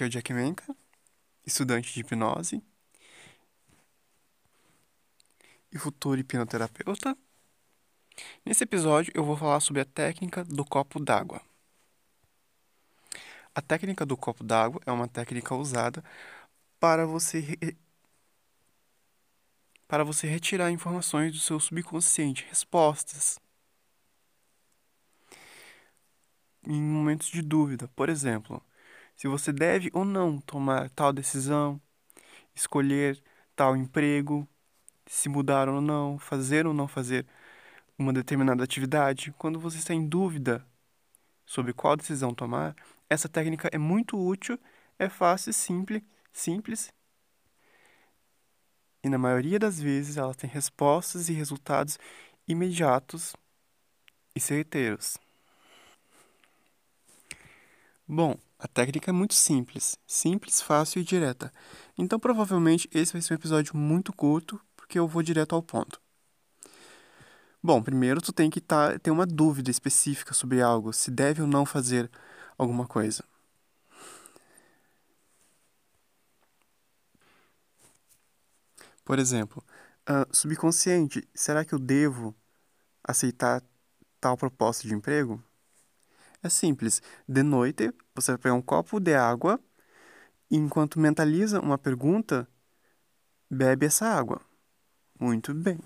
Aqui é o Jack Menka, estudante de hipnose e futuro hipnoterapeuta. Nesse episódio eu vou falar sobre a técnica do copo d'água. A técnica do copo d'água é uma técnica usada para você para você retirar informações do seu subconsciente, respostas em momentos de dúvida. Por exemplo, se você deve ou não tomar tal decisão, escolher tal emprego, se mudar ou não, fazer ou não fazer uma determinada atividade. Quando você está em dúvida sobre qual decisão tomar, essa técnica é muito útil, é fácil, simples, simples. E na maioria das vezes ela tem respostas e resultados imediatos e certeiros. Bom, a técnica é muito simples, simples, fácil e direta. Então, provavelmente esse vai ser um episódio muito curto, porque eu vou direto ao ponto. Bom, primeiro tu tem que tá, ter uma dúvida específica sobre algo, se deve ou não fazer alguma coisa. Por exemplo, uh, subconsciente, será que eu devo aceitar tal proposta de emprego? É simples. De noite, você vai pegar um copo de água e, enquanto mentaliza uma pergunta, bebe essa água. Muito bem.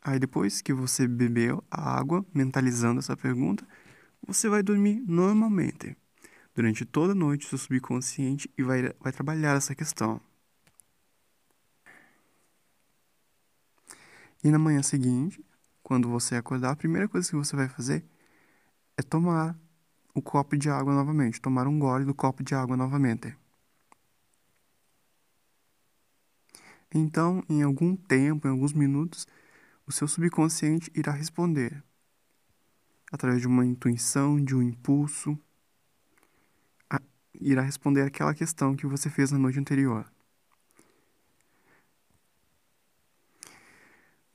Aí, depois que você bebeu a água, mentalizando essa pergunta, você vai dormir normalmente. Durante toda a noite, seu subconsciente e vai, vai trabalhar essa questão. E na manhã seguinte, quando você acordar, a primeira coisa que você vai fazer é tomar o copo de água novamente, tomar um gole do copo de água novamente. Então, em algum tempo, em alguns minutos, o seu subconsciente irá responder através de uma intuição, de um impulso, a, irá responder aquela questão que você fez na noite anterior.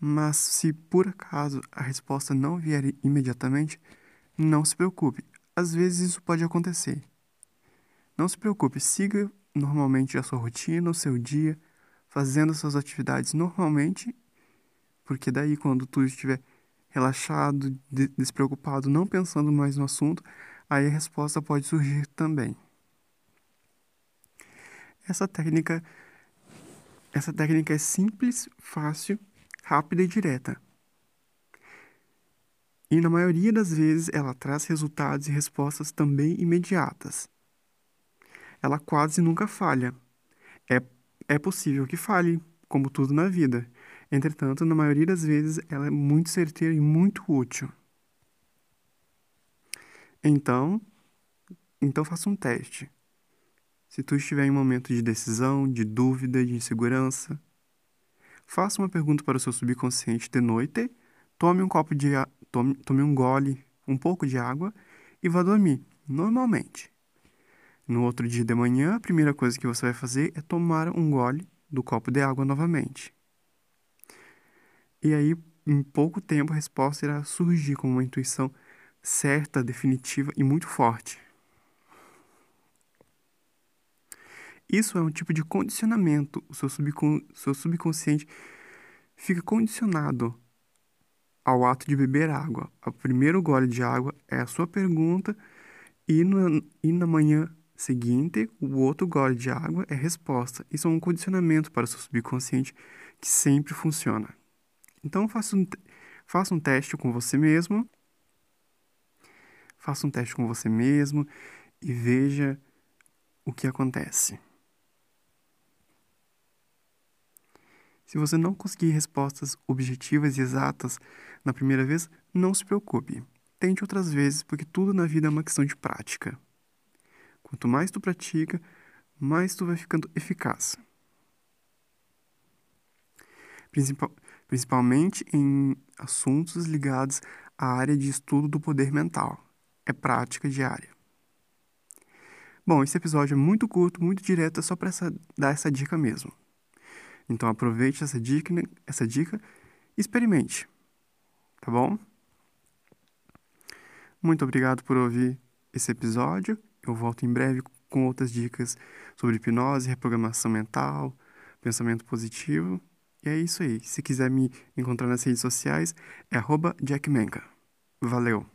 Mas se por acaso a resposta não vier imediatamente, não se preocupe. Às vezes isso pode acontecer. Não se preocupe, siga normalmente a sua rotina, o seu dia, fazendo suas atividades normalmente, porque daí quando tu estiver relaxado, despreocupado, não pensando mais no assunto, aí a resposta pode surgir também. Essa técnica essa técnica é simples, fácil rápida e direta. E na maioria das vezes ela traz resultados e respostas também imediatas. Ela quase nunca falha. É, é possível que falhe, como tudo na vida. Entretanto, na maioria das vezes ela é muito certeira e muito útil. Então, então faça um teste. Se tu estiver em um momento de decisão, de dúvida, de insegurança, Faça uma pergunta para o seu subconsciente de noite, tome um copo de tome, tome um gole, um pouco de água e vá dormir, normalmente. No outro dia de manhã, a primeira coisa que você vai fazer é tomar um gole do copo de água novamente. E aí, em pouco tempo, a resposta irá surgir com uma intuição certa, definitiva e muito forte. Isso é um tipo de condicionamento. O seu, subcon seu subconsciente fica condicionado ao ato de beber água. O primeiro gole de água é a sua pergunta, e, no, e na manhã seguinte, o outro gole de água é resposta. Isso é um condicionamento para o seu subconsciente que sempre funciona. Então, faça um, faça um teste com você mesmo. Faça um teste com você mesmo e veja o que acontece. Se você não conseguir respostas objetivas e exatas na primeira vez, não se preocupe. Tente outras vezes, porque tudo na vida é uma questão de prática. Quanto mais tu pratica, mais tu vai ficando eficaz. Principal, principalmente em assuntos ligados à área de estudo do poder mental. É prática diária. Bom, esse episódio é muito curto, muito direto, é só para dar essa dica mesmo. Então aproveite essa dica, essa dica e experimente. Tá bom? Muito obrigado por ouvir esse episódio. Eu volto em breve com outras dicas sobre hipnose, reprogramação mental, pensamento positivo. E é isso aí. Se quiser me encontrar nas redes sociais, é jackmenka. Valeu!